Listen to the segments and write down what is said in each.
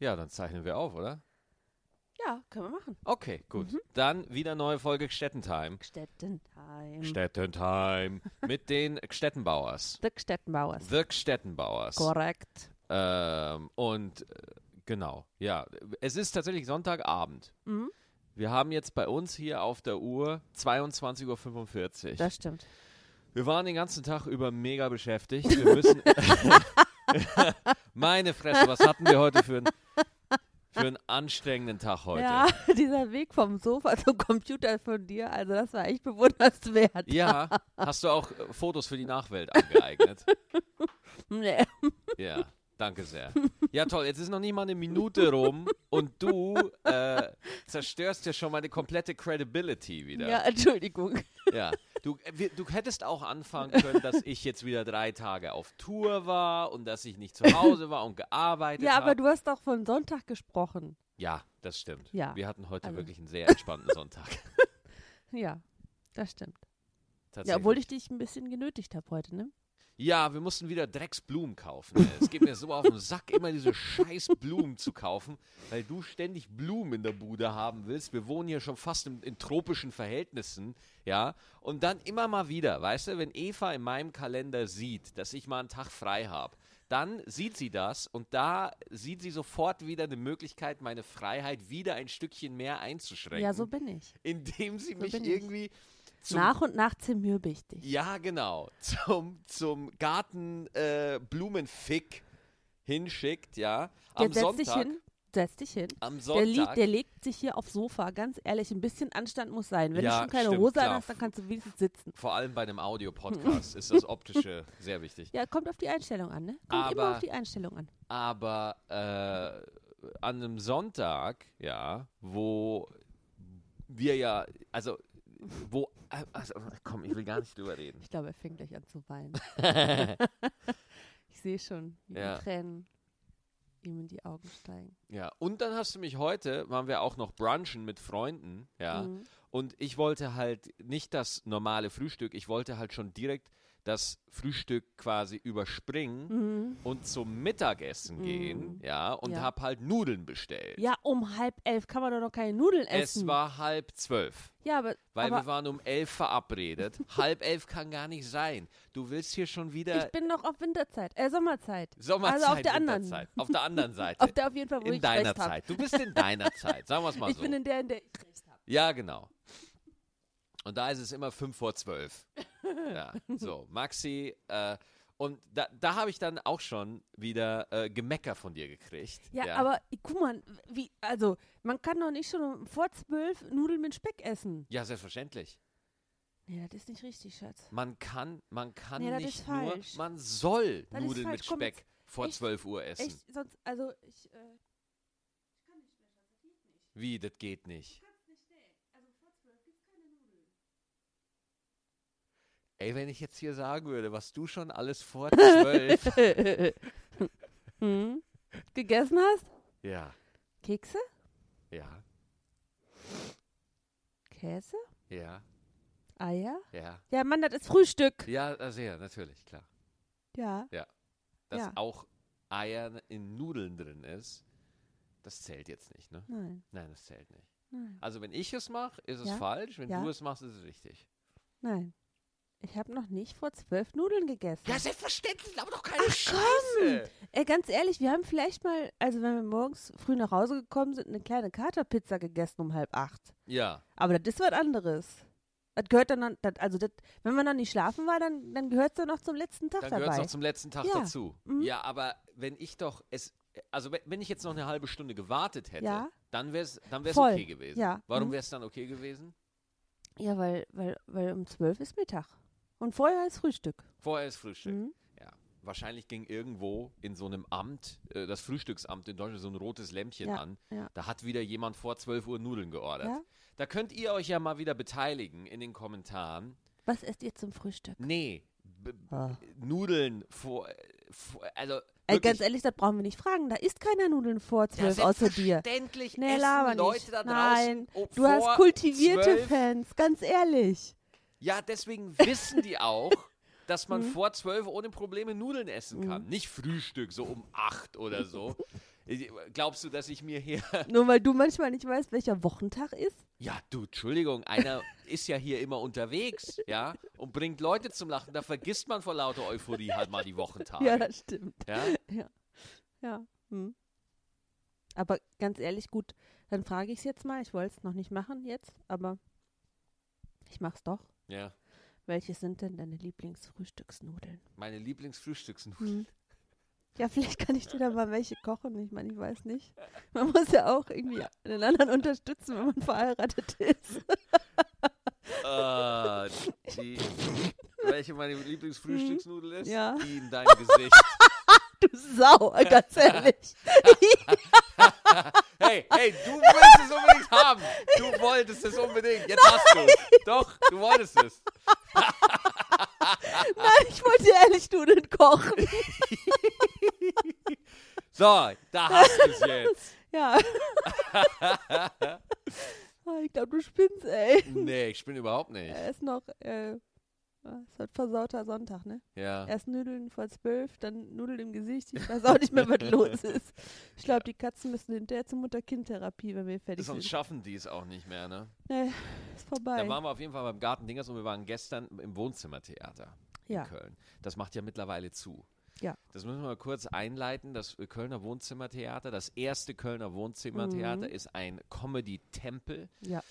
Ja, dann zeichnen wir auf, oder? Ja, können wir machen. Okay, gut. Mhm. Dann wieder neue Folge Gstettentime. Gstettentime. Gstettentime mit den Gstettenbauers. The Gstettenbauers. The Gstettenbauers. Korrekt. Ähm, und äh, genau, ja. Es ist tatsächlich Sonntagabend. Mhm, Wir haben jetzt bei uns hier auf der Uhr 22.45 Uhr. das stimmt. Wir waren den ganzen Tag über mega beschäftigt. Wir müssen. Meine Fresse, was hatten wir heute für, ein, für einen anstrengenden Tag heute? Ja, dieser Weg vom Sofa zum Computer von dir, also das war echt bewundernswert. Ja, hast du auch äh, Fotos für die Nachwelt angeeignet? Nee. Ja, danke sehr. Ja, toll, jetzt ist noch nicht mal eine Minute rum und du äh, zerstörst ja schon meine komplette Credibility wieder. Ja, Entschuldigung. Ja, du, äh, du hättest auch anfangen können, dass ich jetzt wieder drei Tage auf Tour war und dass ich nicht zu Hause war und gearbeitet Ja, aber habe. du hast doch von Sonntag gesprochen. Ja, das stimmt. Ja, Wir hatten heute also- wirklich einen sehr entspannten Sonntag. Ja, das stimmt. Ja, Tatsächlich. obwohl ich dich ein bisschen genötigt habe heute, ne? Ja, wir mussten wieder Drecksblumen kaufen. Es geht mir so auf den Sack, immer diese scheiß Blumen zu kaufen, weil du ständig Blumen in der Bude haben willst. Wir wohnen hier schon fast in, in tropischen Verhältnissen, ja. Und dann immer mal wieder, weißt du, wenn Eva in meinem Kalender sieht, dass ich mal einen Tag frei habe, dann sieht sie das und da sieht sie sofort wieder eine Möglichkeit, meine Freiheit wieder ein Stückchen mehr einzuschränken. Ja, so bin ich. indem sie mich bin ich. Zum Nach und nach zermürbe ich dich. ja, genau. Zum, zum Garten äh, Blumenfick hinschickt, ja. Am Jetzt setz Sonntag. dich hin. Setz dich hin. Am Der, Sonntag. liegt, der legt sich hier aufs Sofa, ganz ehrlich, ein bisschen Anstand muss sein. Wenn Ja, du schon keine stimmt, Hose klar. hast, dann kannst du wenigstens sitzen. vor allem bei einem Audiopodcast ist das Optische sehr wichtig. Ja, kommt auf die Einstellung an, ne? Kommt immer Aber- auf die Einstellung an. Aber äh, an einem Sonntag, ja, wo wir ja, also, wo, äh, also, komm, ich will gar nicht drüber reden. Ich glaube, er fängt gleich an zu weinen. ich sehe schon, wie Ja. die Tränen ihm in die Augen steigen. Ja, und dann hast du mich heute, waren wir auch noch brunchen mit Freunden, ja. Mhm. Und ich wollte halt nicht das normale Frühstück, ich wollte halt schon direkt das Frühstück quasi überspringen Mhm. und zum Mittagessen gehen, ja, und Ja. hab halt Nudeln bestellt. Ja, um halb elf kann man doch noch keine Nudeln essen. Es war halb zwölf, ja, aber, weil aber wir waren um elf verabredet. halb elf kann gar nicht sein. Du willst hier schon wieder ich bin noch auf Winterzeit, äh, Sommerzeit. Sommerzeit, also auf der anderen. Auf der anderen Seite. Auf der auf jeden Fall, wo in ich deiner recht hab. Zeit. Du bist in deiner Zeit, sagen wir es mal Ich so. bin in der, in der ich recht habe. Ja, genau. Und da ist es immer fünf vor zwölf. ja, so, Maxi. Äh, und da, da habe ich dann auch schon wieder äh, Gemecker von dir gekriegt. Ja, aber guck mal, wie, also man kann doch nicht schon vor zwölf Nudeln mit Speck essen. Ja, selbstverständlich. Nee, das ist nicht richtig, Schatz. Man kann, man kann Nee, das nicht nur, man soll Das Nudeln mit. Komm, Speck vor echt, 12 Uhr essen. Echt, sonst, also ich, äh, Wie, das geht nicht. Ey, wenn ich jetzt hier sagen würde, was du schon alles vor 12. hm? gegessen hast? ja, Kekse? ja, Käse? ja, Eier? ja. Ja, Mann, das ist Frühstück. Ja, also ja, natürlich, klar. Ja. Dass Ja. auch Eier in Nudeln drin ist, das zählt jetzt nicht, ne? Nein, Nein, das zählt nicht. nein, Also wenn ich es mache, ist es Ja. falsch. Wenn Ja. du es machst, ist es richtig. nein. Ich habe noch nicht vor zwölf Nudeln gegessen. Ja, selbstverständlich, aber doch keine Ach, Scheiße. Ey, ganz ehrlich, wir haben vielleicht mal, also wenn wir morgens früh nach Hause gekommen sind, eine kleine Katerpizza gegessen um halb acht. Ja, Aber das ist was anderes. Das gehört dann, das, also das, wenn man noch nicht schlafen war, dann, dann gehört es dann noch zum letzten Tag dann gehört es dabei. noch zum letzten Tag Ja. dazu. Mhm. Ja, aber wenn ich doch es, also wenn- wenn ich jetzt noch eine halbe Stunde gewartet hätte, Ja. dann wäre es dann wär's Voll. okay gewesen. Ja. Warum Mhm. wäre es dann okay gewesen? ja, weil, weil, weil um zwölf ist Mittag. Und vorher ist Frühstück. Vorher ist Frühstück. Mhm. Ja. Wahrscheinlich ging irgendwo in so einem Amt, äh, das Frühstücksamt in Deutschland, so ein rotes Lämpchen Ja, an. ja. Da hat wieder jemand vor 12 Uhr Nudeln geordert. Ja. Da könnt ihr euch ja mal wieder beteiligen in den Kommentaren. Was esst ihr zum Frühstück? Nee, b- Ah. Nudeln vor, vor also Ey, ganz ehrlich, das brauchen wir nicht fragen. Da isst keiner Nudeln vor ja, zwölf außer dir. selbstverständlich Nee, essen Leute nicht. da draußen Nein, Du hast kultivierte 12. Fans, ganz ehrlich. Ja, deswegen wissen die auch, dass man Mhm. vor 12 ohne Probleme Nudeln essen kann. Nicht Frühstück, so um 8 oder so. Glaubst du, dass ich mir hier. Nur weil du manchmal nicht weißt, welcher Wochentag ist? Ja, du, Entschuldigung, einer ist ja hier immer unterwegs, ja, und bringt Leute zum Lachen. Da vergisst man vor lauter Euphorie halt mal die Wochentage. Ja, das stimmt. Ja? Ja. Ja. Hm. Aber ganz ehrlich, gut, dann frage ich es jetzt mal. Ich wollte es noch nicht machen jetzt, aber ich mach's doch. Ja. Welche sind denn deine Lieblingsfrühstücksnudeln? Meine Lieblingsfrühstücksnudeln. Hm. Ja, vielleicht kann ich dir da mal welche kochen. Ich meine, ich weiß nicht. Man muss ja auch irgendwie den anderen unterstützen, wenn man verheiratet ist. Äh, die, welche meine Lieblingsfrühstücksnudel ist? Ja. Die in deinem Gesicht. Du Sau, ganz ehrlich. Hey, hey, du willst es unbedingt haben. Du wolltest es unbedingt. Jetzt hast du es. Doch, du wolltest es. Nein, ich wollte ehrlich Nudeln kochen. So, da hast du es jetzt. Ja. Ah, ich glaube, du spinnst, ey. Nee, ich bin überhaupt nicht. Er ist noch, äh, ah, ist halt versauter Sonntag, ne? Ja. Erst Nudeln vor zwölf, dann Nudeln im Gesicht. Ich weiß auch nicht mehr, was los ist. Ich glaube, die Katzen müssen hinterher zur Mutter-Kind-Therapie, wenn wir fertig Sonst sind. schaffen die es auch nicht mehr, ne? Nee, ist vorbei. Da waren wir auf jeden Fall beim Garten Dingers und wir waren gestern im Wohnzimmertheater ja, in Köln. Das macht ja mittlerweile zu. Ja. Das müssen wir mal kurz einleiten. Das Kölner Wohnzimmertheater, das erste Kölner Wohnzimmertheater Mhm. ist ein Comedy-Tempel ja.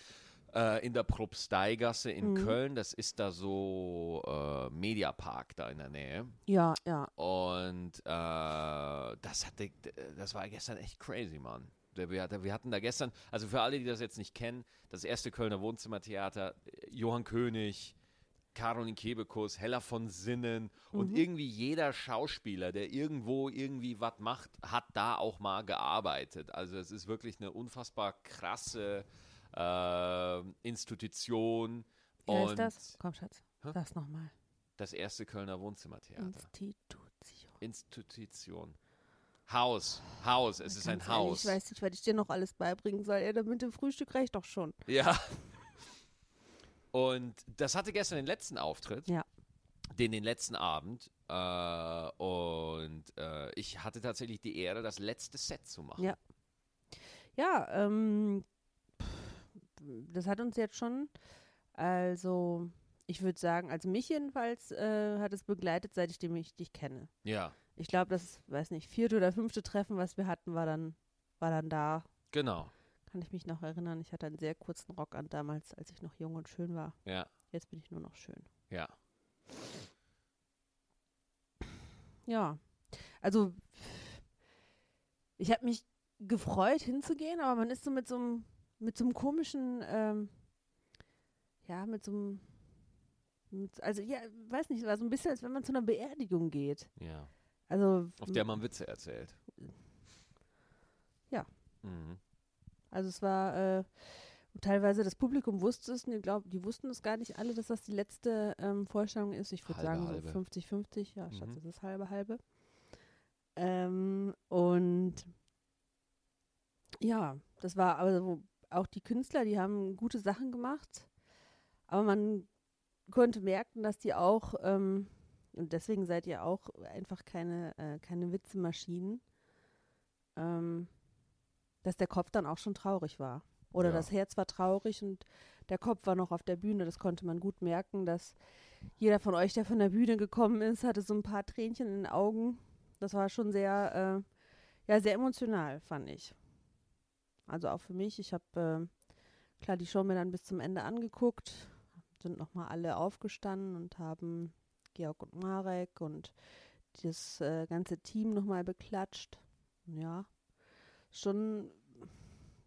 Äh, in der Propsteigasse in Mhm. Köln. Das ist da so äh, Mediapark da in der Nähe. Ja, ja. Und äh, das, hatte, das war gestern echt crazy, Mann. Wir, hatten da gestern, also für alle, die das jetzt nicht kennen, das erste Kölner Wohnzimmertheater, Johann König, Caroline Kebekus, Hella von Sinnen und Mhm. irgendwie jeder Schauspieler, der irgendwo irgendwie was macht, hat da auch mal gearbeitet. Also es ist wirklich eine unfassbar krasse äh, Institution. Wie und heißt das? Komm, Schatz. Hä? Sag's nochmal. das erste Kölner Wohnzimmertheater. Institution. Institution. Haus. Haus. Es ist ein Haus. Ich weiß nicht, was ich dir noch alles beibringen soll. Ja, mit dem Frühstück reicht doch schon. Ja. Und das hatte gestern den letzten Auftritt. Ja. Den, den letzten Abend. Äh, und äh, ich hatte tatsächlich die Ehre, das letzte Set zu machen. Ja. Ja, ähm, das hat uns jetzt schon, also ich würde sagen, also mich jedenfalls äh, hat es begleitet, seit ich ich dich kenne. Ja, Ich glaube, das, weiß nicht, vierte oder fünfte Treffen, was wir hatten, war dann, war dann da. genau. Kann ich mich noch erinnern. Ich hatte einen sehr kurzen Rock an damals, als ich noch jung und schön war. Ja, Jetzt bin ich nur noch schön. ja. Ja, also ich habe mich gefreut hinzugehen, aber man ist so mit so einem mit so einem komischen, ähm, ja, mit so einem, mit, also ja, weiß nicht, es war so ein bisschen, als wenn man zu einer Beerdigung geht. Ja. Also, Auf der man Witze erzählt. Ja. Mhm. also es war äh, teilweise das Publikum wusste es, und ich glaube, die wussten es gar nicht alle, dass das die letzte ähm, Vorstellung ist. Ich würde sagen halbe. so 50-50, ja, Schatz, Mhm. das ist halbe halbe. Ähm, und ja, das war aber so, auch die Künstler, die haben gute Sachen gemacht, aber man konnte merken, dass die auch, ähm, und deswegen seid ihr auch einfach keine, äh, keine Witzemaschinen, ähm, dass der Kopf dann auch schon traurig war. Oder Ja. das Herz war traurig und der Kopf war noch auf der Bühne. Das konnte man gut merken, dass jeder von euch, der von der Bühne gekommen ist, hatte so ein paar Tränchen in den Augen. Das war schon sehr, äh, ja, sehr emotional, fand ich. Also auch für mich. Ich habe äh, klar die Show mir dann bis zum Ende angeguckt, sind nochmal alle aufgestanden und haben Georg und Marek und das äh, ganze Team nochmal beklatscht. Ja, schon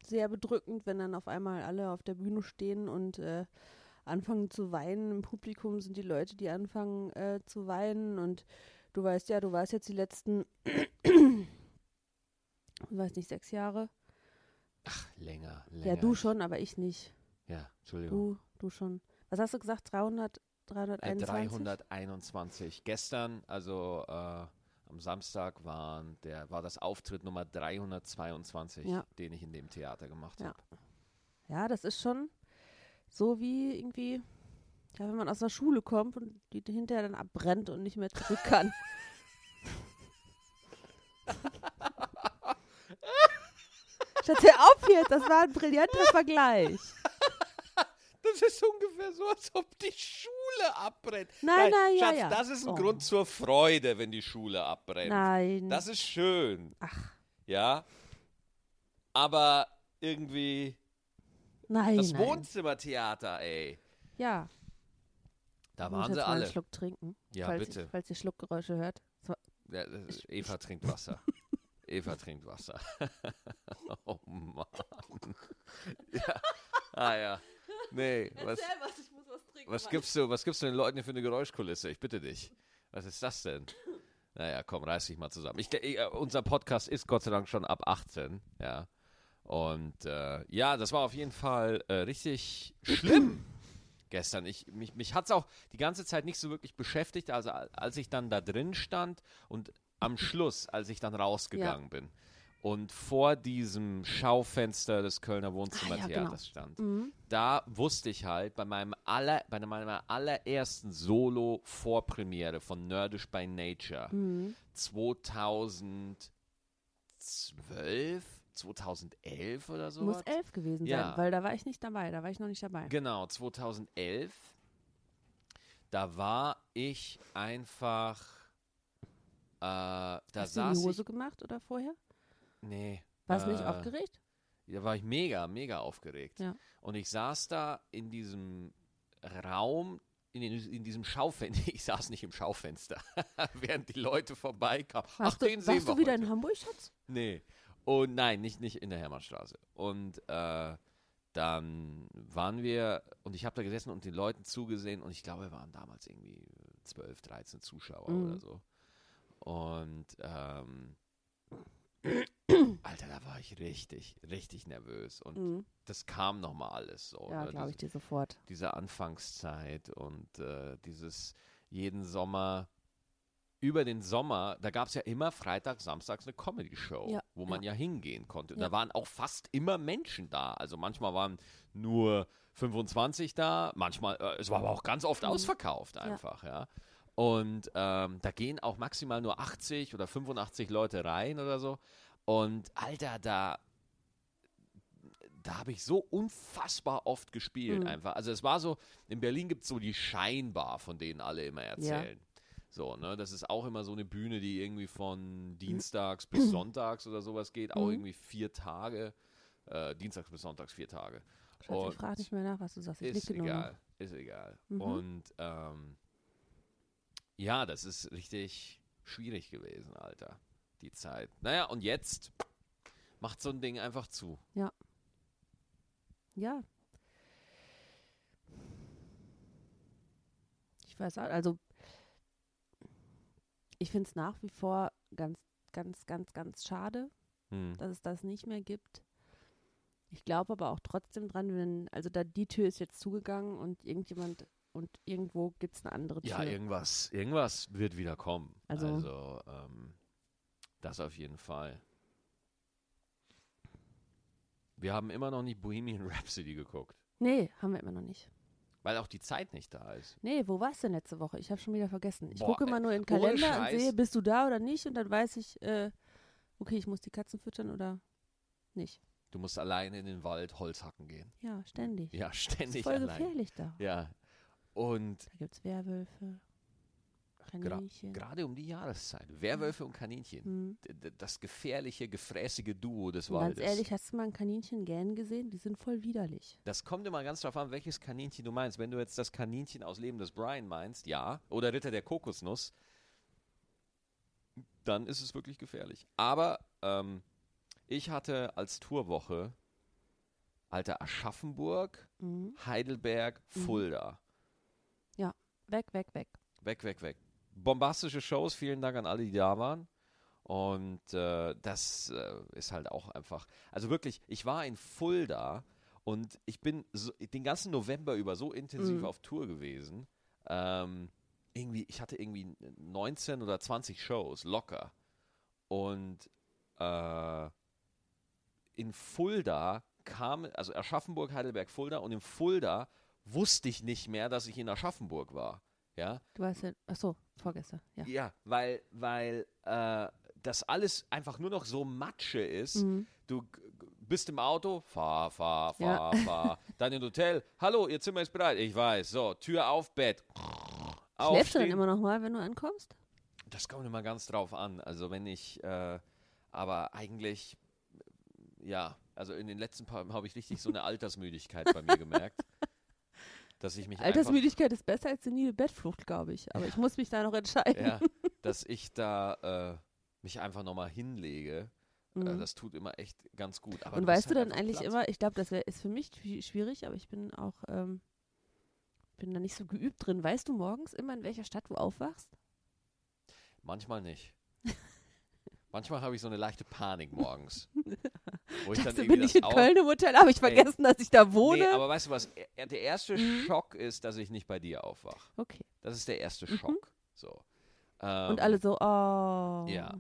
sehr bedrückend, wenn dann auf einmal alle auf der Bühne stehen und äh, anfangen zu weinen. Im Publikum sind die Leute, die anfangen äh, zu weinen und du weißt ja, du warst jetzt die letzten, ich weiß nicht, sechs Jahre. Länger, länger. Ja, du schon, aber ich nicht. Ja, Entschuldigung. Du, du schon. Was hast du gesagt? 300, Äh, 321? 321. Gestern, also äh, am Samstag, waren der, war das Auftritt Nummer 322, Ja. den ich in dem Theater gemacht Ja. habe. Ja, das ist schon so wie irgendwie, ja, wenn man aus der Schule kommt und die hinterher dann abbrennt und nicht mehr zurück kann. Statt hör auf jetzt, das war ein brillanter Vergleich. Das ist ungefähr so, als ob die Schule abbrennt. Nein, nein, ja, Schatz, ja. das ist ein Oh. Grund zur Freude, wenn die Schule abbrennt. Nein. Das ist schön. Ach, Ja. Aber irgendwie nein, das nein. Wohnzimmertheater, ey. Ja. Da Ich muss waren jetzt sie mal alle. einen Schluck trinken. Ja, falls bitte. Ihr, falls ihr Schluckgeräusche hört. So, Ja, ist, Eva trinkt Wasser. Eva trinkt Wasser. oh Mann. ja. Ah ja. Nee, was, was, ich muss was trinken. was gibst du, was gibst du den Leuten hier für eine Geräuschkulisse? Ich bitte dich. Was ist das denn? Naja, komm, reiß dich mal zusammen. Ich, ich, äh, unser Podcast ist Gott sei Dank schon ab 18, ja. Und äh, ja, das war auf jeden Fall äh, richtig schlimm gestern. Ich, mich mich hat es auch die ganze Zeit nicht so wirklich beschäftigt, also al- als ich dann da drin stand und am Schluss, als ich dann rausgegangen bin und vor diesem Schaufenster des Kölner Wohnzimmertheaters genau. stand, Mhm. da wusste ich halt bei meinem aller, bei meiner allerersten Solo-Vorpremiere von Nerdish by Nature Mhm. 2012, 2011 oder so. Muss elf gewesen Ja. sein, weil da war ich nicht dabei. Da war ich noch nicht dabei. Genau, 2011. Da war ich einfach. Äh, da Hast du in die saß Hose ich. gemacht oder vorher? Nee. Warst du nicht äh, aufgeregt? Da war ich mega, mega aufgeregt. Ja. Und ich saß da in diesem Raum, in, den, in diesem Schaufenster. Ich saß nicht im Schaufenster, während die Leute vorbeikamen. Ach, Warst den du, sehen warst wir du wieder heute. in Hamburg, Schatz? Nee. Und nein, nicht, nicht in der Hermannstraße. Und äh, dann waren wir, und ich habe da gesessen und den Leuten zugesehen, und ich glaube, wir waren damals irgendwie 12, 13 Zuschauer Mhm. oder so. Und ähm, Alter, da war ich richtig, richtig nervös. Und Mhm. das kam nochmal alles so. Ja, ne? glaube ich dir sofort. diese Anfangszeit und äh, dieses jeden Sommer, über den Sommer, da gab es ja immer freitags, samstags eine Comedy-Show, Ja, wo man ja. hingehen konnte. Und Ja. Da waren auch fast immer Menschen da. Also manchmal waren nur 25 da, manchmal, äh, es war aber auch ganz oft Mhm. ausverkauft einfach, ja. Und ähm, da gehen auch maximal nur 80 oder 85 Leute rein oder so. Und Alter, da, da habe ich so unfassbar oft gespielt Mhm. einfach. Also es war so, in Berlin gibt es so die Scheinbar, von denen alle immer erzählen. So, ne, das ist auch immer so eine Bühne, die irgendwie von dienstags bis sonntags oder sowas geht, auch Mhm. irgendwie vier Tage. Äh, dienstags bis sonntags vier Tage. Schatz, ich frage nicht mehr nach, was du sagst. Ich ist egal, ist egal. Mhm. Und ähm, ja, das ist richtig schwierig gewesen, Alter, die Zeit. Naja, und jetzt macht so ein Ding einfach zu. Ja. Ich weiß auch, also ich finde es nach wie vor ganz, ganz, ganz, ganz schade, Hm. dass es das nicht mehr gibt. Ich glaube aber auch trotzdem dran, wenn, also da die Tür ist jetzt zugegangen und irgendjemand und irgendwo gibt es eine andere Tür. Ja, irgendwas, irgendwas wird wieder kommen. Also, Also- ähm, das auf jeden Fall. Wir haben immer noch nicht Bohemian Rhapsody geguckt, nee, haben wir immer noch nicht. weil auch die Zeit nicht da ist. Nee, wo warst du denn letzte Woche? Ich habe schon wieder vergessen. Ich Boah, gucke immer nur in den Kalender und sehe, bist du da oder nicht und dann weiß ich, äh, okay, ich muss die Katzen füttern oder nicht. Du musst alleine in den Wald Holz hacken gehen. Ja, ständig. Ja, Das ist ständig voll allein. gefährlich da. Ja. Und Da gibt es Werwölfe, Kaninchen. gerade um die Jahreszeit, Werwölfe und Kaninchen. Hm. D- Das gefährliche, gefräßige Duo des Und ganz Waldes. ehrlich, hast du mal ein Kaninchen gähnen gesehen? Die sind voll widerlich. Das kommt immer ganz drauf an, welches Kaninchen du meinst. Wenn du jetzt das Kaninchen aus Leben des Brian meinst, ja. Oder Ritter der Kokosnuss, dann ist es wirklich gefährlich. Aber ähm, ich hatte als Tourwoche Alter Aschaffenburg, Mhm. Heidelberg, Mhm. Fulda. Weg, weg, weg. Weg, weg, weg. Bombastische Shows, vielen Dank an alle, die da waren. Und äh, das äh, ist halt auch einfach. Also wirklich, ich war in Fulda und ich bin so, den ganzen November über so intensiv Mhm. auf Tour gewesen. Ähm, irgendwie, ich hatte irgendwie 19 oder 20 Shows, locker. Und äh, in Fulda kam, also Aschaffenburg, Heidelberg, Fulda und in Fulda wusste ich nicht mehr, dass ich in Aschaffenburg war. Ja, Du weißt ja, achso, vorgestern, ja. ja, weil, weil äh, das alles einfach nur noch so Matsche ist. Mhm. Du bist im Auto, fahr, fahr, Ja. fahr, fahr. Dann ins Hotel, hallo, Ihr Zimmer ist bereit. Ich weiß, so, Tür auf, Bett. Schläfst du dann immer noch mal, wenn du ankommst? Das kommt immer ganz drauf an. Also wenn ich, äh, aber eigentlich, ja, also in den letzten paar habe ich richtig so eine Altersmüdigkeit bei mir gemerkt. Dass ich mich Altersmüdigkeit ist besser als senile Bettflucht, glaube ich. Aber ich muss mich da noch entscheiden. ja, dass ich da äh, mich einfach nochmal hinlege. Äh, Mhm. das tut immer echt ganz gut. Aber Und hast weißt du halt dann eigentlich Platz. immer, ich glaube, das wär, ist für mich schwi- schwierig, aber ich bin auch, ähm, bin da nicht so geübt drin. Weißt du morgens immer, in welcher Stadt du aufwachst? Manchmal nicht. Manchmal habe ich so eine leichte Panik morgens. Wo ich dann Dachte, bin ich in Köln im Hotel, habe ich vergessen, dass ich da wohne? Nee, aber weißt du was? Er- Der erste Mhm. Schock ist, dass ich nicht bei dir aufwache. okay. Das ist der erste Mhm. Schock. So. Und Ähm, alle so, oh. Ja.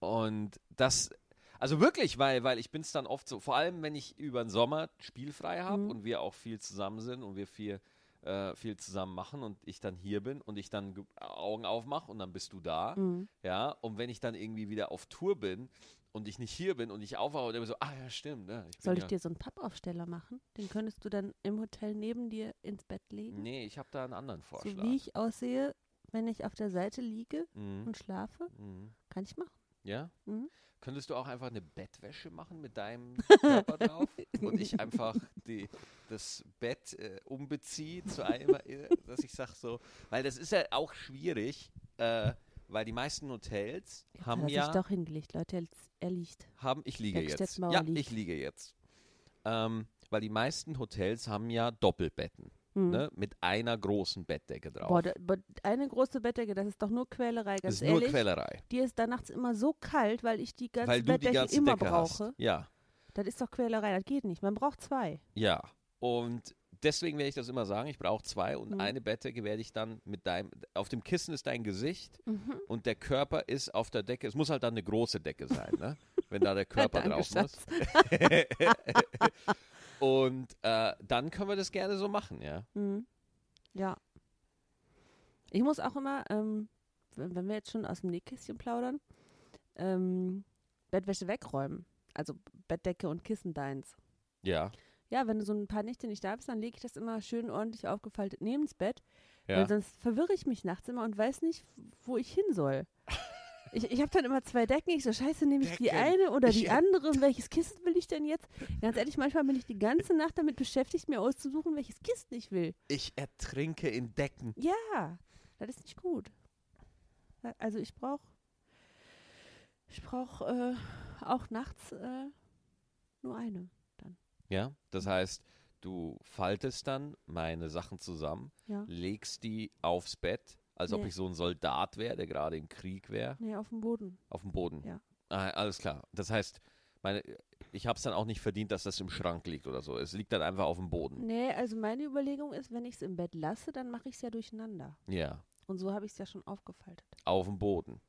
Und das, also wirklich, weil, weil ich bin es dann oft so, vor allem wenn ich über den Sommer spielfrei habe Mhm. und wir auch viel zusammen sind und wir viel, äh, viel zusammen machen und ich dann hier bin und ich dann ge- Augen aufmache und dann bist du da. Mhm. Ja, und wenn ich dann irgendwie wieder auf Tour bin und ich nicht hier bin und ich aufwache und immer so, ah ja, stimmt. Ne, ich bin Soll ich ja, dir so einen Pappaufsteller machen? Den könntest du dann im Hotel neben dir ins Bett legen? Nee, ich habe da einen anderen so Vorschlag. wie ich aussehe, wenn ich auf der Seite liege Mhm. und schlafe? Mhm. Kann ich machen. Ja? Mhm. Könntest du auch einfach eine Bettwäsche machen mit deinem Körper drauf und ich einfach die, das Bett äh, umbeziehe zu einem, äh, dass ich sage so, weil das ist ja auch schwierig, äh, weil die meisten Hotels haben Hat ja, sich doch hingelegt, Leute. Er, liegt. haben, ich liege jetzt, ja, liegt. ich liege jetzt, ähm, weil die meisten Hotels haben ja Doppelbetten, Mhm. ne, mit einer großen Bettdecke drauf. Boah, da, eine große Bettdecke, das ist doch nur Quälerei, das ganz ist nur ehrlich. Quälerei, Dir ist da nachts immer so kalt, weil ich die ganze weil du die Bettdecke ganze immer Decke brauche. hast. Ja. Das ist doch Quälerei, das geht nicht. Man braucht zwei. Ja, und deswegen werde ich das immer sagen, ich brauche zwei und Mhm. eine Bettdecke werde ich dann mit deinem, auf dem Kissen ist dein Gesicht Mhm. und der Körper ist auf der Decke, es muss halt dann eine große Decke sein, ne? wenn da der Körper Danke, drauf Schatz. muss. und äh, dann können wir das gerne so machen, ja. Mhm. Ja. Ich muss auch immer, ähm, wenn wenn wir jetzt schon aus dem Nähkästchen plaudern, ähm, Bettwäsche wegräumen. Also Bettdecke und Kissen deins. Ja, Ja, wenn du so ein paar Nächte nicht da bist, dann lege ich das immer schön ordentlich aufgefaltet neben das Bett. ja. Weil sonst verwirre ich mich nachts immer und weiß nicht, wo ich hin soll. Ich, ich habe dann immer zwei Decken. Ich so, scheiße, nehme ich die Decken. eine oder die Ich- andere? Und welches Kissen will ich denn jetzt? Ganz ehrlich, manchmal bin ich die ganze Nacht damit beschäftigt, mir auszusuchen, welches Kissen ich will. Ich ertrinke in Decken. Ja, das ist nicht gut. Also ich brauche ich brauche äh, auch nachts äh, nur eine. Ja, das heißt, du faltest dann meine Sachen zusammen, Ja. legst die aufs Bett, als ob Nee. ich so ein Soldat wäre, der gerade im Krieg wäre. Nee, auf dem Boden. Auf dem Boden. Ja. Ah, alles klar. Das heißt, meine, ich habe es dann auch nicht verdient, dass das im Schrank liegt oder so. Es liegt dann einfach auf dem Boden. Nee, also meine Überlegung ist, wenn ich es im Bett lasse, dann mache ich es ja durcheinander. Ja, Und so habe ich es ja schon aufgefaltet. auf dem Boden.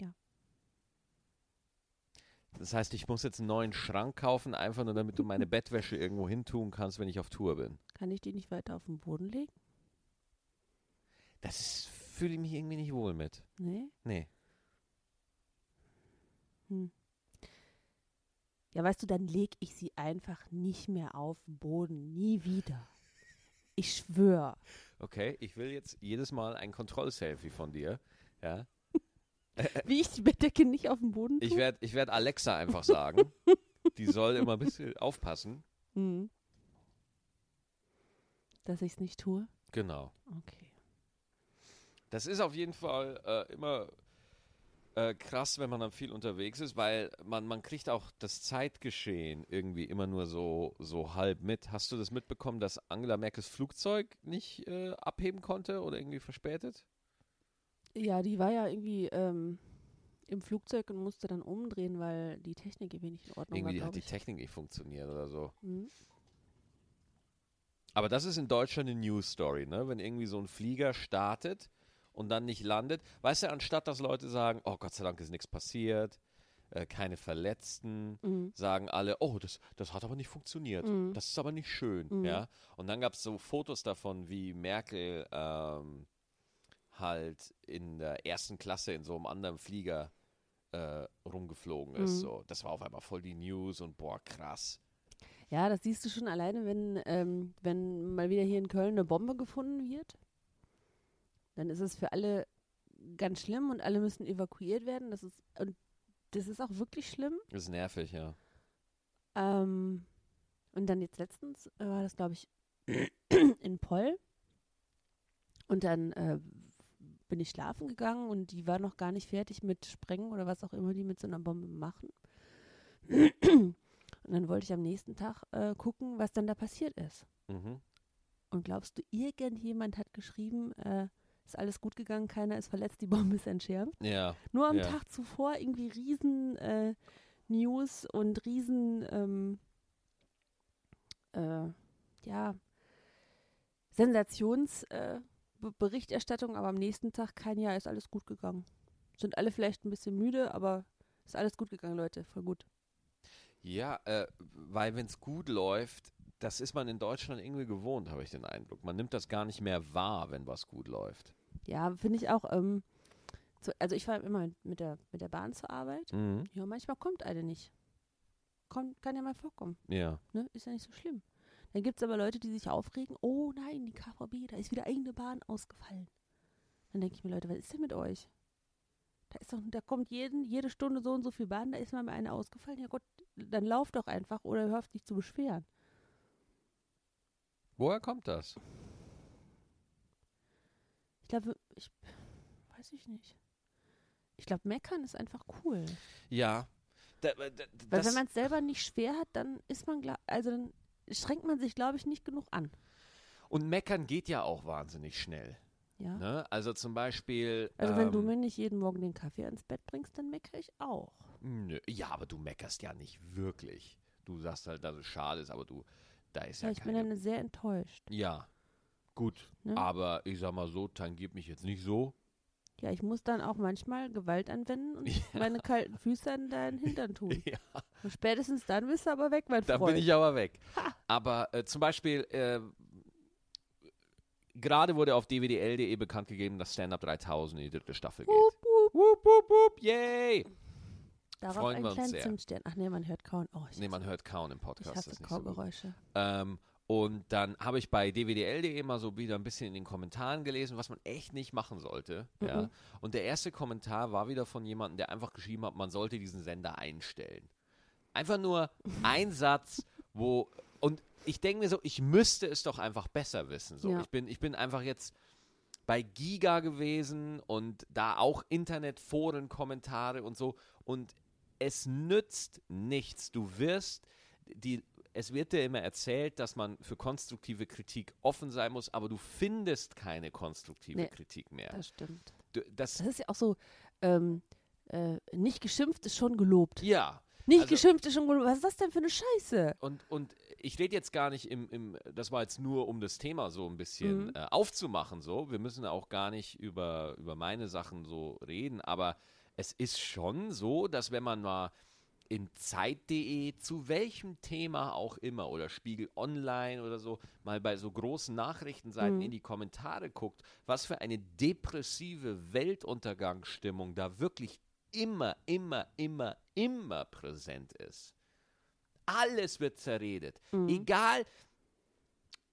Ja. Das heißt, ich muss jetzt einen neuen Schrank kaufen, einfach nur damit du meine Bettwäsche irgendwo hin tun kannst, wenn ich auf Tour bin. Kann ich die nicht weiter auf den Boden legen? Das fühle ich mich irgendwie nicht wohl mit. Nee? Nee. Hm. Ja, weißt du, dann lege ich sie einfach nicht mehr auf den Boden. Nie wieder. Ich schwöre. Okay, ich will jetzt jedes Mal ein Kontrollselfie von dir. Ja. Wie ich die Bettdecke nicht auf den Boden tue? Ich werde ich werd Alexa einfach sagen. Die soll immer ein bisschen aufpassen. Hm. Dass ich es nicht tue? Genau. Okay. Das ist auf jeden Fall äh, immer äh, krass, wenn man dann viel unterwegs ist, weil man, man kriegt auch das Zeitgeschehen irgendwie immer nur so, so halb mit. Hast du das mitbekommen, dass Angela Merkels Flugzeug nicht äh, abheben konnte oder irgendwie verspätet? Ja, die war ja irgendwie ähm, im Flugzeug und musste dann umdrehen, weil die Technik irgendwie nicht in Ordnung Irgendwie war, hat glaube die. Technik nicht funktioniert oder so. Mhm. Aber das ist in Deutschland eine News Story, ne? Wenn irgendwie so ein Flieger startet und dann nicht landet. Weißt du, anstatt dass Leute sagen, oh Gott sei Dank ist nichts passiert, äh, keine Verletzten, Mhm. sagen alle, oh, das, das hat aber nicht funktioniert. Mhm. Das ist aber nicht schön, Mhm. ja. Und dann gab es so Fotos davon, wie Merkel ähm, halt in der ersten Klasse in so einem anderen Flieger äh, rumgeflogen ist. Mhm. So. Das war auf einmal voll die News und boah, krass. Ja, das siehst du schon alleine, wenn, ähm, wenn mal wieder hier in Köln eine Bombe gefunden wird. Dann ist es für alle ganz schlimm und alle müssen evakuiert werden. Das ist, und das ist auch wirklich schlimm. Das ist nervig, ja. Ähm, und dann jetzt letztens war das, glaube ich, in Poll. Und dann äh, bin ich schlafen gegangen und die war noch gar nicht fertig mit Sprengen oder was auch immer die mit so einer Bombe machen. und dann wollte ich am nächsten Tag äh, gucken, was dann da passiert ist. Mhm. Und glaubst du, irgendjemand hat geschrieben, äh, ist alles gut gegangen, keiner ist verletzt, die Bombe ist entschärft? Ja. Nur am Ja. Tag zuvor irgendwie riesen äh, News und riesen ähm, äh, ja, Sensationsberichterstattung, äh, Berichterstattung, aber am nächsten Tag kein Jahr ist alles gut gegangen. Sind alle vielleicht ein bisschen müde, aber ist alles gut gegangen, Leute, voll gut. Ja, äh, weil wenn es gut läuft, das ist man in Deutschland irgendwie gewohnt, habe ich den Eindruck. Man nimmt das gar nicht mehr wahr, wenn was gut läuft. Ja, finde ich auch. Ähm, so, also ich fahre immer mit der, mit der Bahn zur Arbeit. Mhm. Ja, manchmal kommt eine nicht. Kommt, kann ja mal vorkommen. Ja. Ne? Ist ja nicht so schlimm. Dann gibt es aber Leute, die sich aufregen, oh nein, die KVB, da ist wieder eine Bahn ausgefallen. Dann denke ich mir, Leute, was ist denn mit euch? Da ist doch, da kommt jeden, jede Stunde so und so viel Bahn, da ist mal eine ausgefallen. Ja Gott, dann lauf doch einfach oder hör auf dich zu beschweren. Woher kommt das? Ich glaube, ich weiß ich nicht. Ich glaube, meckern ist einfach cool. Ja. Da, da, da, Weil wenn man es selber nicht schwer hat, dann ist man, also dann strengt man sich, glaube ich, nicht genug an. und meckern geht ja auch wahnsinnig schnell. Ja. Ne? Also zum Beispiel. Also wenn du ähm, mir nicht jeden Morgen den Kaffee ans Bett bringst, dann meckere ich auch. Nö, ja, aber du meckerst ja nicht wirklich. Du sagst halt, dass es schade ist, aber du, da ist Ja, ja, ich bin keine. dann sehr enttäuscht. ja, gut. Ne? Aber ich sag mal so, tangiert mich jetzt nicht so. Ja, ich muss dann auch manchmal Gewalt anwenden und Ja. meine kalten Füße an deinen Hintern tun. Ja. Und spätestens dann bist du aber weg, mein Da Freund. bin ich aber weg. Aber äh, zum Beispiel, äh, gerade wurde auf dwdl.de bekannt gegeben, dass Stand Up 3000 in die dritte Staffel geht. Wup, wup. Wup, wup, wup, yay! Darauf freuen einen wir uns sehr. Zimtstern. Ach nee, man hört kauen. Oh, ich Nee, man hasse, hört kaum im ich Podcast. hasse das ist nicht so. Kaugeräusche. Ähm, und dann habe ich bei dwdl.de mal so wieder ein bisschen in den Kommentaren gelesen, was man echt nicht machen sollte. Ja. Mhm. Und der erste Kommentar war wieder von jemandem, der einfach geschrieben hat, man sollte diesen Sender einstellen. Einfach nur ein Satz, wo. Und ich denke mir so, ich müsste es doch einfach besser wissen. So. Ja. Ich, bin, ich bin einfach jetzt bei Giga gewesen und da auch Internetforen, Kommentare und so. Und es nützt nichts. Du wirst, die, es wird dir immer erzählt, dass man für konstruktive Kritik offen sein muss, aber du findest keine konstruktive Nee. Kritik mehr. Das stimmt. Du, das, Das ist ja auch so, ähm, äh, nicht geschimpft ist schon gelobt. ja. Nicht also- geschimpft ist schon gelobt. Was ist das denn für eine Scheiße? Und, und ich rede jetzt gar nicht im, im, das war jetzt nur, um das Thema so ein bisschen Mhm. äh, aufzumachen, so. Wir müssen auch gar nicht über, über meine Sachen so reden, aber es ist schon so, dass wenn man mal in Zeit.de zu welchem Thema auch immer oder Spiegel Online oder so mal bei so großen Nachrichtenseiten Mhm. in die Kommentare guckt, was für eine depressive Weltuntergangsstimmung da wirklich immer, immer, immer, immer präsent ist. Alles wird zerredet. Mhm. Egal,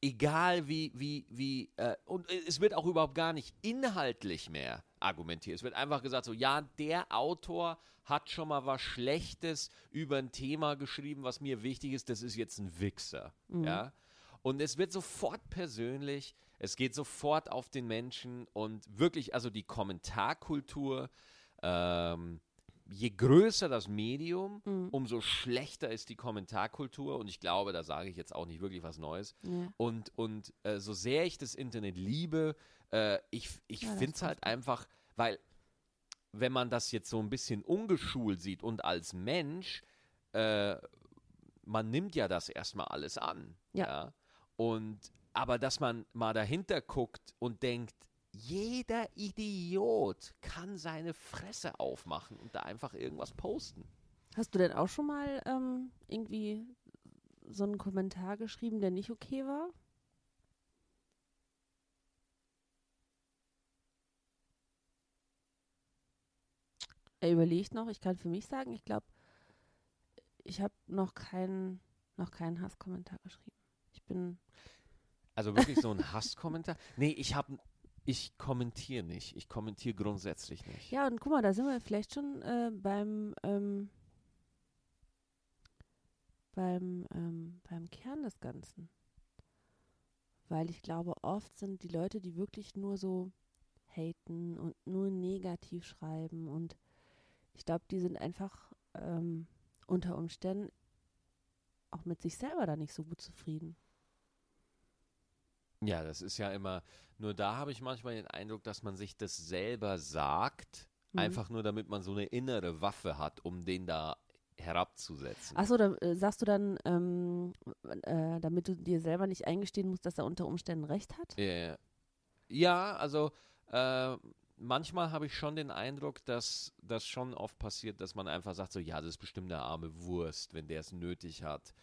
egal wie, wie, wie, äh, und es wird auch überhaupt gar nicht inhaltlich mehr argumentiert. Es wird einfach gesagt, so, ja, der Autor hat schon mal was Schlechtes über ein Thema geschrieben, was mir wichtig ist, das ist jetzt ein Wichser. Ja. Und es wird sofort persönlich, es geht sofort auf den Menschen und wirklich, also die Kommentarkultur, ähm, je größer das Medium, Mhm. umso schlechter ist die Kommentarkultur. Und ich glaube, da sage ich jetzt auch nicht wirklich was Neues. Ja. Und, und äh, so sehr ich das Internet liebe, äh, ich, ich Ja, finde es halt einfach, weil wenn man das jetzt so ein bisschen ungeschult sieht und als Mensch, äh, man nimmt ja das erstmal alles an. Ja. Und aber dass man mal dahinter guckt und denkt, jeder Idiot kann seine Fresse aufmachen und da einfach irgendwas posten. Hast du denn auch schon mal ähm, irgendwie so einen Kommentar geschrieben, der nicht okay war? Er überlegt noch, ich kann für mich sagen, ich glaube, ich habe noch keinen, noch keinen Hasskommentar geschrieben. Ich bin. Also wirklich so ein Hasskommentar? Nee, ich habe ich kommentiere nicht. Ich kommentiere grundsätzlich nicht. Ja, und guck mal, da sind wir vielleicht schon äh, beim, ähm, beim, ähm, beim Kern des Ganzen. Weil ich glaube, oft sind die Leute, die wirklich nur so haten und nur negativ schreiben und ich glaube, die sind einfach ähm, unter Umständen auch mit sich selber da nicht so gut zufrieden. Ja, das ist ja immer, nur da habe ich manchmal den Eindruck, dass man sich das selber sagt, mhm. einfach nur damit man so eine innere Waffe hat, um den da herabzusetzen. Achso, da äh, sagst du dann, ähm, äh, damit du dir selber nicht eingestehen musst, dass er unter Umständen recht hat? Ja, ja also äh, manchmal habe ich schon den Eindruck, dass das schon oft passiert, dass man einfach sagt, so ja, das ist bestimmt eine arme Wurst, wenn der es nötig hat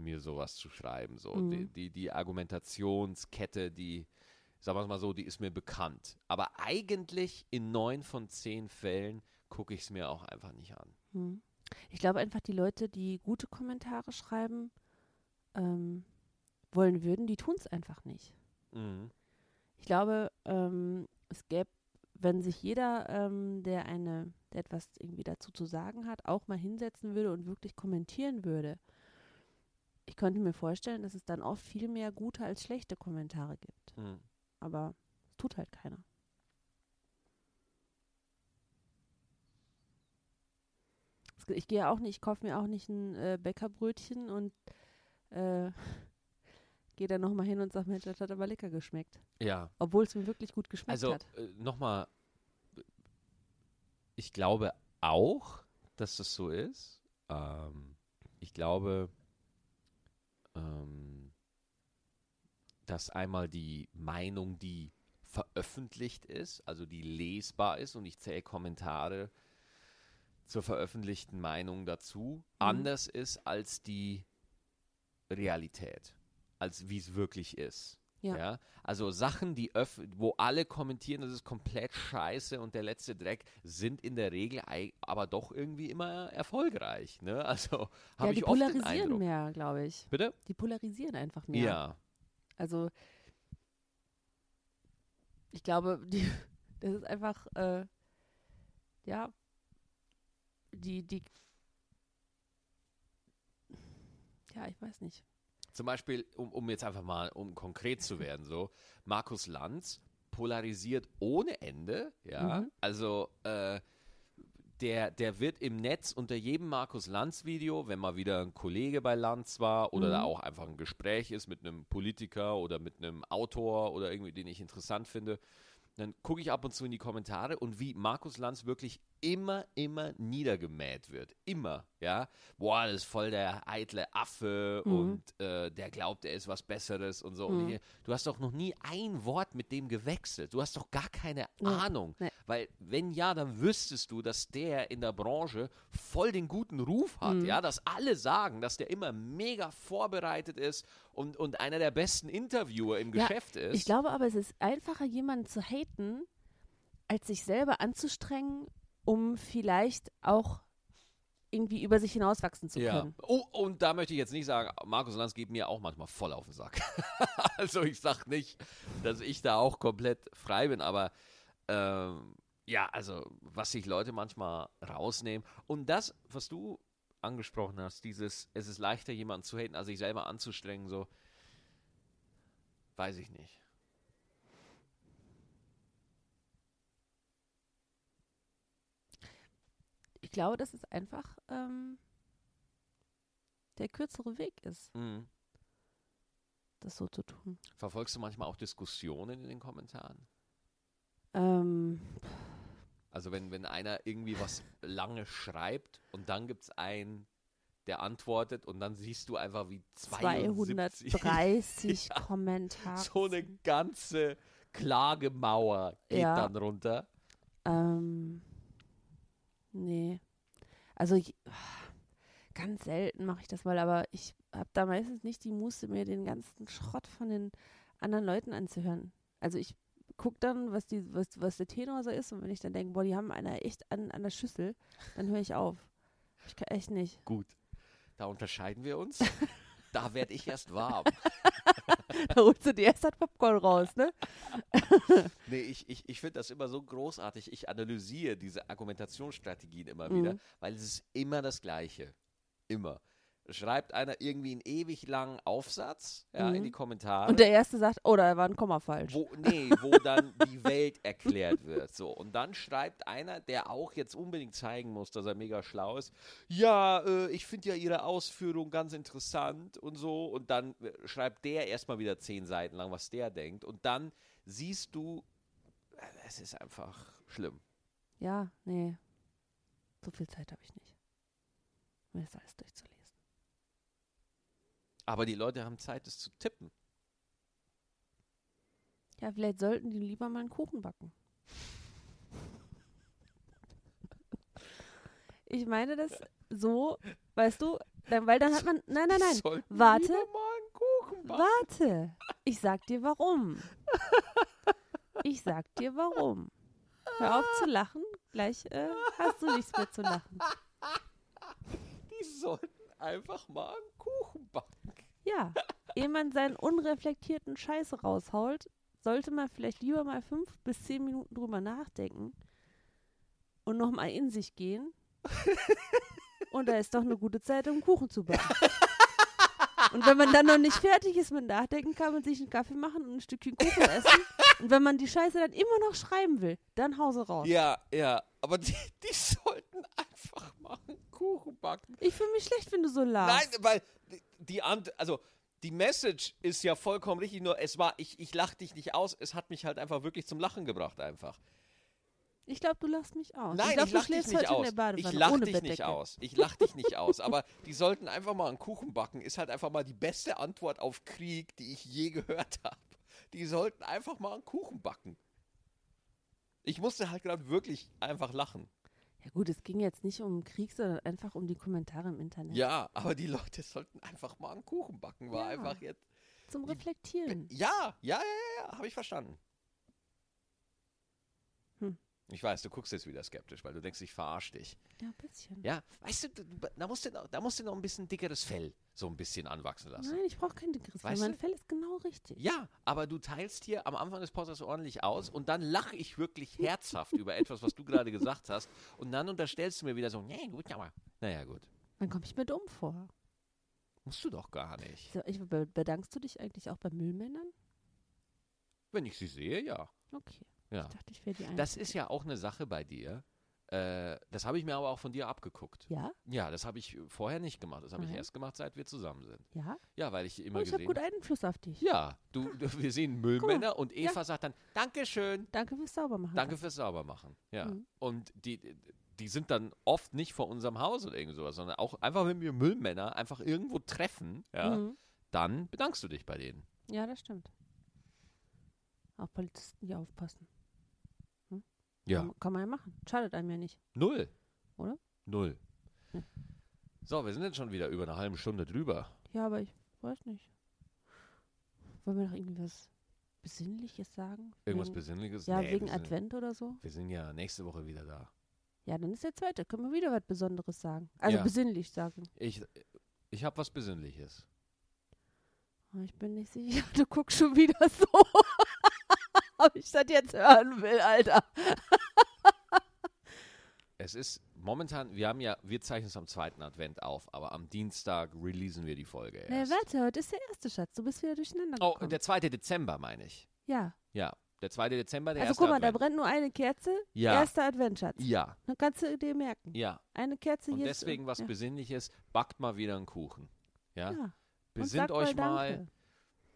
mir sowas zu schreiben. So. Mhm. Die, die, die, Argumentationskette, die, sagen wir es mal so, die ist mir bekannt. Aber eigentlich in neun von zehn Fällen gucke ich es mir auch einfach nicht an. Mhm. Ich glaube einfach, die Leute, die gute Kommentare schreiben ähm, wollen würden, die tun es einfach nicht. Mhm. Ich glaube, ähm, es gäbe, wenn sich jeder, ähm, der eine, der etwas irgendwie dazu zu sagen hat, auch mal hinsetzen würde und wirklich kommentieren würde, ich könnte mir vorstellen, dass es dann oft viel mehr gute als schlechte Kommentare gibt. Mhm. Aber es tut halt keiner. Ich gehe auch nicht, ich kaufe mir auch nicht ein äh, Bäckerbrötchen und äh, gehe dann nochmal hin und sage, Mensch, das hat aber lecker geschmeckt. Ja. Obwohl es mir wirklich gut geschmeckt also, hat. Also äh, nochmal, ich glaube auch, dass das so ist. Ähm, ich glaube, ähm, dass einmal die Meinung, die veröffentlicht ist, also die lesbar ist und ich zähle Kommentare zur veröffentlichten Meinung dazu, mhm. anders ist als die Realität, als wie es wirklich ist. Ja. ja. Also Sachen, die wo alle kommentieren, das ist komplett scheiße und der letzte Dreck, sind in der Regel aber doch irgendwie immer erfolgreich. Ne? Also habe ja, ich oft den Eindruck. mehr, glaube ich. Bitte? Die polarisieren einfach mehr. Ja. Also ich glaube, die, das ist einfach, äh, ja, die, die, ja, ich weiß nicht. Zum Beispiel, um, um jetzt einfach mal, um konkret zu werden, so, Markus Lanz polarisiert ohne Ende, ja, mhm. also äh, der, der wird im Netz unter jedem Markus Lanz-Video, wenn mal wieder ein Kollege bei Lanz war oder mhm. da auch einfach ein Gespräch ist mit einem Politiker oder mit einem Autor oder irgendwie, den ich interessant finde, dann gucke ich ab und zu in die Kommentare und wie Markus Lanz wirklich immer, immer niedergemäht wird. Immer, ja. Boah, das ist voll der eitle Affe mhm. und äh, der glaubt, er ist was Besseres und so. Mhm. Und hier, du hast doch noch nie ein Wort mit dem gewechselt. Du hast doch gar keine nee. Ahnung. Nee. Weil, wenn ja, dann wüsstest du, dass der in der Branche voll den guten Ruf hat, mhm. ja. Dass alle sagen, dass der immer mega vorbereitet ist und, und einer der besten Interviewer im ja, Geschäft ist. Ich glaube aber, es ist einfacher, jemanden zu haten, als sich selber anzustrengen um vielleicht auch irgendwie über sich hinauswachsen zu können. Ja. Oh, und da möchte ich jetzt nicht sagen, Markus Lanz geht mir auch manchmal voll auf den Sack. also ich sage nicht, dass ich da auch komplett frei bin, aber ähm, ja, also was sich Leute manchmal rausnehmen. Und das, was du angesprochen hast, dieses, es ist leichter, jemanden zu haten, als sich selber anzustrengen, so, weiß ich nicht. ich glaube, dass es einfach ähm, der kürzere Weg ist, mhm. das so zu tun. Verfolgst du manchmal auch Diskussionen in den Kommentaren? Ähm. Also wenn, wenn einer irgendwie was lange schreibt und dann gibt es einen, der antwortet und dann siehst du einfach wie 72, 230 ja, Kommentare. So eine ganze Klagemauer geht ja. dann runter. Ähm, Nee. Also ich, ganz selten mache ich das mal, aber ich habe da meistens nicht die Muße, mir den ganzen Schrott von den anderen Leuten anzuhören. Also ich gucke dann, was, die, was, was der Tenor so ist und wenn ich dann denke, boah, die haben einer echt an, an der Schüssel, dann höre ich auf. Ich kann echt nicht. Gut. Da unterscheiden wir uns. Da werde ich erst warm. Da holst du dir erst das Popcorn raus, ne? Nee, ich, ich, ich finde das immer so großartig. Ich analysiere diese Argumentationsstrategien immer wieder, Mhm. weil es ist immer das Gleiche. Immer. Schreibt einer irgendwie einen ewig langen Aufsatz ja, in Mhm. die Kommentare. Und der Erste sagt, oh, da war ein Komma falsch. wo, nee, wo dann die Welt erklärt wird. So. Und dann schreibt einer, der auch jetzt unbedingt zeigen muss, dass er mega schlau ist, ja, äh, ich finde ja Ihre Ausführung ganz interessant und so. Und dann äh, schreibt der erstmal wieder zehn Seiten lang, was der denkt. Und dann siehst du, äh, es ist einfach schlimm. Ja, nee. So viel Zeit habe ich nicht. Mir das alles durchzulesen. Aber die Leute haben Zeit, es zu tippen. Ja, vielleicht sollten die lieber mal einen Kuchen backen. Ich meine das so, weißt du, dann, weil dann hat man. Nein, nein, nein. Sollten warte. lieber mal einen Kuchen backen. Warte. Ich sag dir warum. Ich sag dir warum. Hör auf zu lachen. Gleich äh, hast du nichts mehr zu lachen. Die sollten einfach mal einen Kuchen backen. Ja, ehe man seinen unreflektierten Scheiß raushaut, sollte man vielleicht lieber mal fünf bis zehn Minuten drüber nachdenken und nochmal in sich gehen. Und da ist doch eine gute Zeit, um Kuchen zu backen. Und wenn man dann noch nicht fertig ist mit Nachdenken, kann man sich einen Kaffee machen und ein Stückchen Kuchen essen. Und wenn man die Scheiße dann immer noch schreiben will, dann Hause raus. Ja, ja, aber die, die sollten einfach mal einen Kuchen backen. Ich fühle mich schlecht, wenn du so Nein, lachst. weil die- Ant also die Message ist ja vollkommen richtig, nur es war, ich, ich lach dich nicht aus, es hat mich halt einfach wirklich zum Lachen gebracht einfach. Ich glaube, du lachst mich aus. Nein, ich glaube, ich lach dich nicht aus. Ich lach dich Bettdecke. nicht aus. Ich lach dich nicht aus. Aber die sollten einfach mal einen Kuchen backen, ist halt einfach mal die beste Antwort auf Krieg, die ich je gehört habe. Die sollten einfach mal einen Kuchen backen. Ich musste halt gerade wirklich einfach lachen. Ja gut, es ging jetzt nicht um Krieg, sondern einfach um die Kommentare im Internet. Ja, aber die Leute sollten einfach mal einen Kuchen backen, war Ja. einfach jetzt. Zum Die- Reflektieren. Ja, ja, ja, ja, ja habe ich verstanden. Ich weiß, du guckst jetzt wieder skeptisch, weil du denkst, ich verarsche dich. Ja, ein bisschen. Ja, weißt du, da musst du, noch- da musst du noch ein bisschen dickeres Fell so ein bisschen anwachsen lassen. Nein, ich brauche kein dickeres Fell. Weißt Mein du? Fell ist genau richtig. Ja, aber du teilst hier am Anfang des Podcasts ordentlich aus und dann lache ich wirklich herzhaft über etwas, was du gerade gesagt hast und dann unterstellst du mir wieder so, nee, gut, aber, naja, gut. Dann komme ich mir dumm vor. Musst du doch gar nicht. So, ich, be bedankst du dich eigentlich auch bei Müllmännern? Wenn ich sie sehe, ja. Okay. Ja. Ich dachte, ich wäre die Einzige. Das ist ja auch eine Sache bei dir. Äh, das habe ich mir aber auch von dir abgeguckt. Ja? Ja, das habe ich vorher nicht gemacht. Das habe ich erst gemacht, seit wir zusammen sind. Ja? Ja, weil ich immer Oh, ich habe gut Einfluss auf dich. Ja, du, du, wir sehen Müllmänner und Ja. Eva sagt dann, Dankeschön, Danke fürs Saubermachen. danke fürs Saubermachen. Ja. Mhm. Und die, die sind dann oft nicht vor unserem Haus oder irgend sowas, sondern auch einfach, wenn wir Müllmänner einfach irgendwo treffen, ja, Mhm. dann bedankst du dich bei denen. Ja, das stimmt. Auch Polizisten, die aufpassen. Ja. Kann, kann man ja machen. Schadet einem ja nicht. Null. Oder? Null. Ja. So, wir sind jetzt schon wieder über eine halbe Stunde drüber. Ja, aber ich weiß nicht. Wollen wir noch irgendwie was Besinnliches sagen? Irgendwas wegen, Besinnliches? Ja, Nee, wegen sind, Advent oder so? Wir sind ja nächste Woche wieder da. Ja, dann ist der zweite. Können wir wieder was Besonderes sagen. Also Ja. besinnlich sagen. Ich, ich habe was Besinnliches. Oh, Ich bin nicht sicher. Du guckst schon wieder so. Ob ich das jetzt hören will, Alter. Es ist momentan, wir haben ja, wir zeichnen es am zweiten Advent auf, aber am Dienstag releasen wir die Folge Nee, erst. warte, heute ist der erste Schatz. Du bist wieder durcheinander oh, gekommen. der 2. Dezember meine ich. ja. Ja, der 2. Dezember, der Also guck mal, da Advent. brennt nur eine Kerze. Ja. Erster Advent, Schatz. Ja, Dann kannst du dir merken. ja. Eine Kerze Und jedes- deswegen was ja. Besinnliches, backt mal wieder einen Kuchen. Ja, Ja. Und besinnt euch mal. Danke.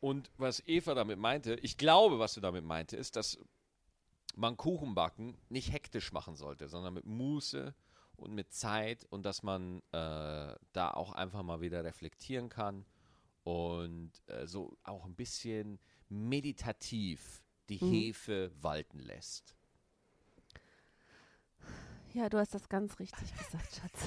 Und was Eva damit meinte, ich glaube, was du damit meinte, ist, dass man Kuchen backen nicht hektisch machen sollte, sondern mit Muße und mit Zeit und dass man äh, da auch einfach mal wieder reflektieren kann und äh, so auch ein bisschen meditativ die Mhm. Hefe walten lässt. Ja, du hast das ganz richtig gesagt, Schatz.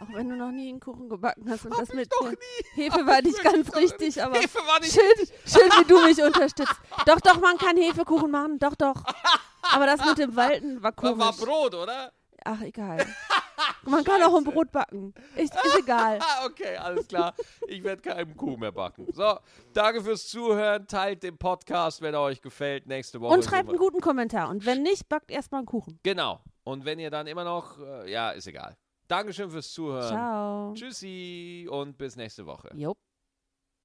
Auch wenn du noch nie einen Kuchen gebacken hast und Hab das mit mir. Hefe Hab war nicht ganz richtig, aber Hefe war nicht schön, schön, wie du mich unterstützt. Doch, doch, man kann Hefekuchen machen, doch, doch. Aber das mit dem Walten war komisch. War, war Brot, oder? Ach, egal. Man kann auch ein Brot backen. Ist, ist egal. okay, alles klar. Ich werde keinen Kuh mehr backen. So, danke fürs Zuhören. Teilt den Podcast, wenn er euch gefällt. Nächste Woche. Und schreibt einen guten Kommentar. Und wenn nicht, backt erstmal einen Kuchen. Genau. Und wenn ihr dann immer noch, äh, ja, ist egal. Dankeschön fürs Zuhören. Ciao. Tschüssi und bis nächste Woche. Jupp.